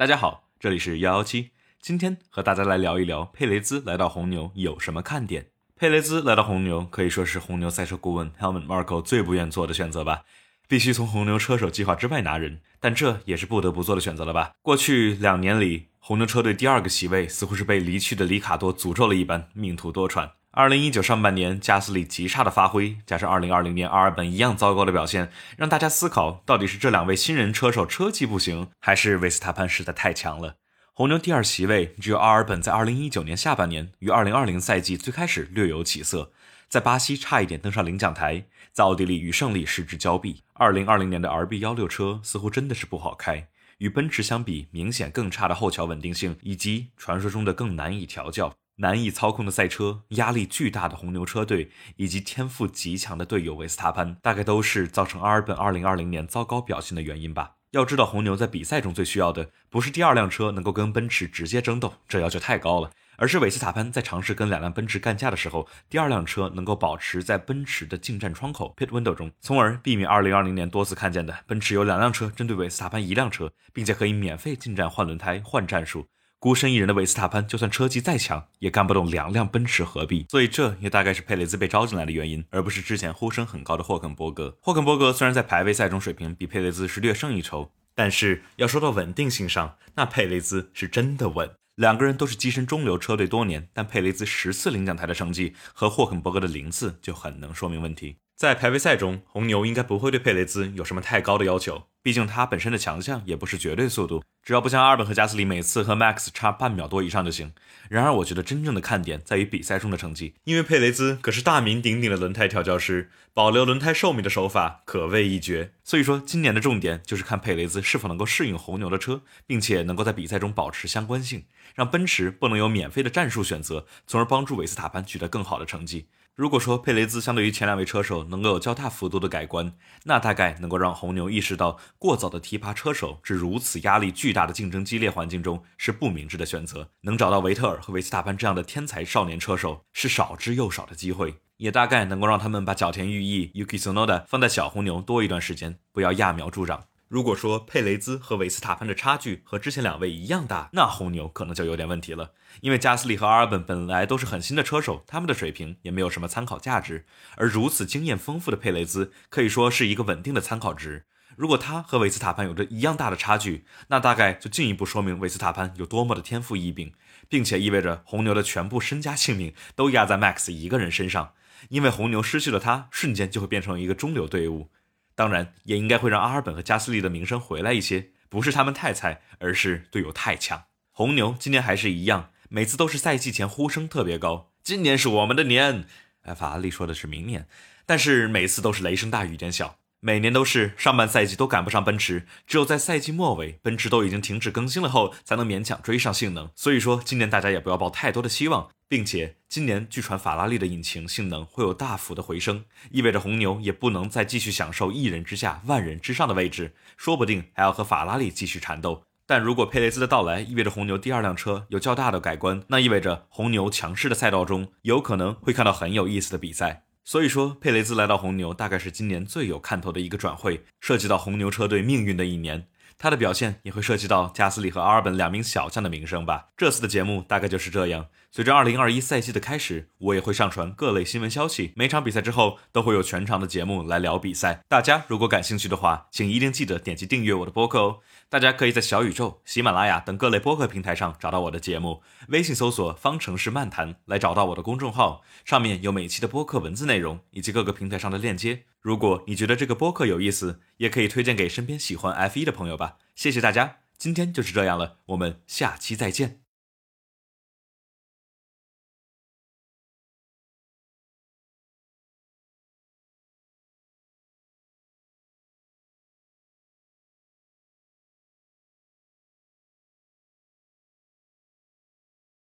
大家好，这里是幺幺七，今天和大家来聊一聊佩雷兹来到红牛有什么看点。佩雷兹来到红牛可以说是红牛赛车顾问 Helmut Marko 最不愿做的选择吧，必须从红牛车手计划之外拿人，但这也是不得不做的选择了吧。过去两年里，红牛车队第二个席位似乎是被离去的里卡多诅咒了一般，命途多舛。二零一九上半年，加斯利极差的发挥，加上二零二零年阿尔本一样糟糕的表现，让大家思考，到底是这两位新人车手车技不行，还是维斯塔潘实在太强了？红牛第二席位只有阿尔本在二零一九年下半年与二零二零赛季最开始略有起色，在巴西差一点登上领奖台，在奥地利与胜利失之交臂。二零二零年的 RB 幺六车似乎真的是不好开，与奔驰相比，明显更差的后桥稳定性，以及传说中的更难以调教。难以操控的赛车，压力巨大的红牛车队，以及天赋极强的队友维斯塔潘，大概都是造成阿尔本2020年糟糕表现的原因吧。要知道，红牛在比赛中最需要的，不是第二辆车能够跟奔驰直接争斗，这要求太高了，而是维斯塔潘在尝试跟两辆奔驰干架的时候，第二辆车能够保持在奔驰的进站窗口 pit window 中，从而避免2020年多次看见的奔驰有两辆车针对维斯塔潘一辆车，并且可以免费进站换轮胎换战术。孤身一人的维斯塔潘，就算车技再强，也干不动两辆奔驰合璧。所以这也大概是佩雷兹被招进来的原因，而不是之前呼声很高的霍肯伯格。霍肯伯格虽然在排位赛中水平比佩雷兹是略胜一筹，但是要说到稳定性上，那佩雷兹是真的稳。两个人都是跻身中流车队多年，但佩雷兹十次领奖台的成绩和霍肯伯格的零次就很能说明问题。在排位赛中，红牛应该不会对佩雷兹有什么太高的要求，毕竟他本身的强项也不是绝对速度，只要不像阿尔本和加斯利每次和 Max 差半秒多以上就行。然而，我觉得真正的看点在于比赛中的成绩，因为佩雷兹可是大名鼎鼎的轮胎调教师，保留轮胎寿命的手法可谓一绝。所以说，今年的重点就是看佩雷兹是否能够适应红牛的车，并且能够在比赛中保持相关性，让奔驰不能有免费的战术选择，从而帮助维斯塔潘取得更好的成绩。如果说佩雷兹相对于前两位车手能够有较大幅度的改观，那大概能够让红牛意识到过早的提拔车手至如此压力巨大的竞争激烈环境中是不明智的选择。能找到维特尔和维斯塔潘这样的天才少年车手是少之又少的机会，也大概能够让他们把角田裕毅、Yuki Tsunoda 放在小红牛多一段时间，不要揠苗助长。如果说佩雷兹和维斯塔潘的差距和之前两位一样大，那红牛可能就有点问题了。因为加斯利和阿尔本本来都是很新的车手，他们的水平也没有什么参考价值。而如此经验丰富的佩雷兹，可以说是一个稳定的参考值。如果他和维斯塔潘有着一样大的差距，那大概就进一步说明维斯塔潘有多么的天赋异禀，并且意味着红牛的全部身家性命都压在 Max 一个人身上。因为红牛失去了他，瞬间就会变成一个中流队伍。当然，也应该会让阿尔本和加斯利的名声回来一些。不是他们太菜，而是队友太强。红牛今年还是一样，每次都是赛季前呼声特别高，今年是我们的年。哎，法拉利说的是明年，但是每次都是雷声大雨点小。每年都是上半赛季都赶不上奔驰，只有在赛季末尾，奔驰都已经停止更新了后，才能勉强追上性能。所以说，今年大家也不要抱太多的希望，并且今年据传法拉利的引擎性能会有大幅的回升，意味着红牛也不能再继续享受一人之下万人之上的位置，说不定还要和法拉利继续缠斗。但如果佩雷兹的到来意味着红牛第二辆车有较大的改观，那意味着红牛强势的赛道中有可能会看到很有意思的比赛。所以说，佩雷兹来到红牛，大概是今年最有看头的一个转会，涉及到红牛车队命运的一年。他的表现也会涉及到加斯利和阿尔本两名小将的名声吧。这次的节目大概就是这样。随着2021赛季的开始，我也会上传各类新闻消息。每场比赛之后都会有全长的节目来聊比赛。大家如果感兴趣的话，请一定记得点击订阅我的播客哦。大家可以在小宇宙、喜马拉雅等各类播客平台上找到我的节目，微信搜索“方程式漫谈”来找到我的公众号，上面有每期的播客文字内容以及各个平台上的链接。如果你觉得这个播客有意思，也可以推荐给身边喜欢 F 一的朋友吧。谢谢大家，今天就是这样了，我们下期再见。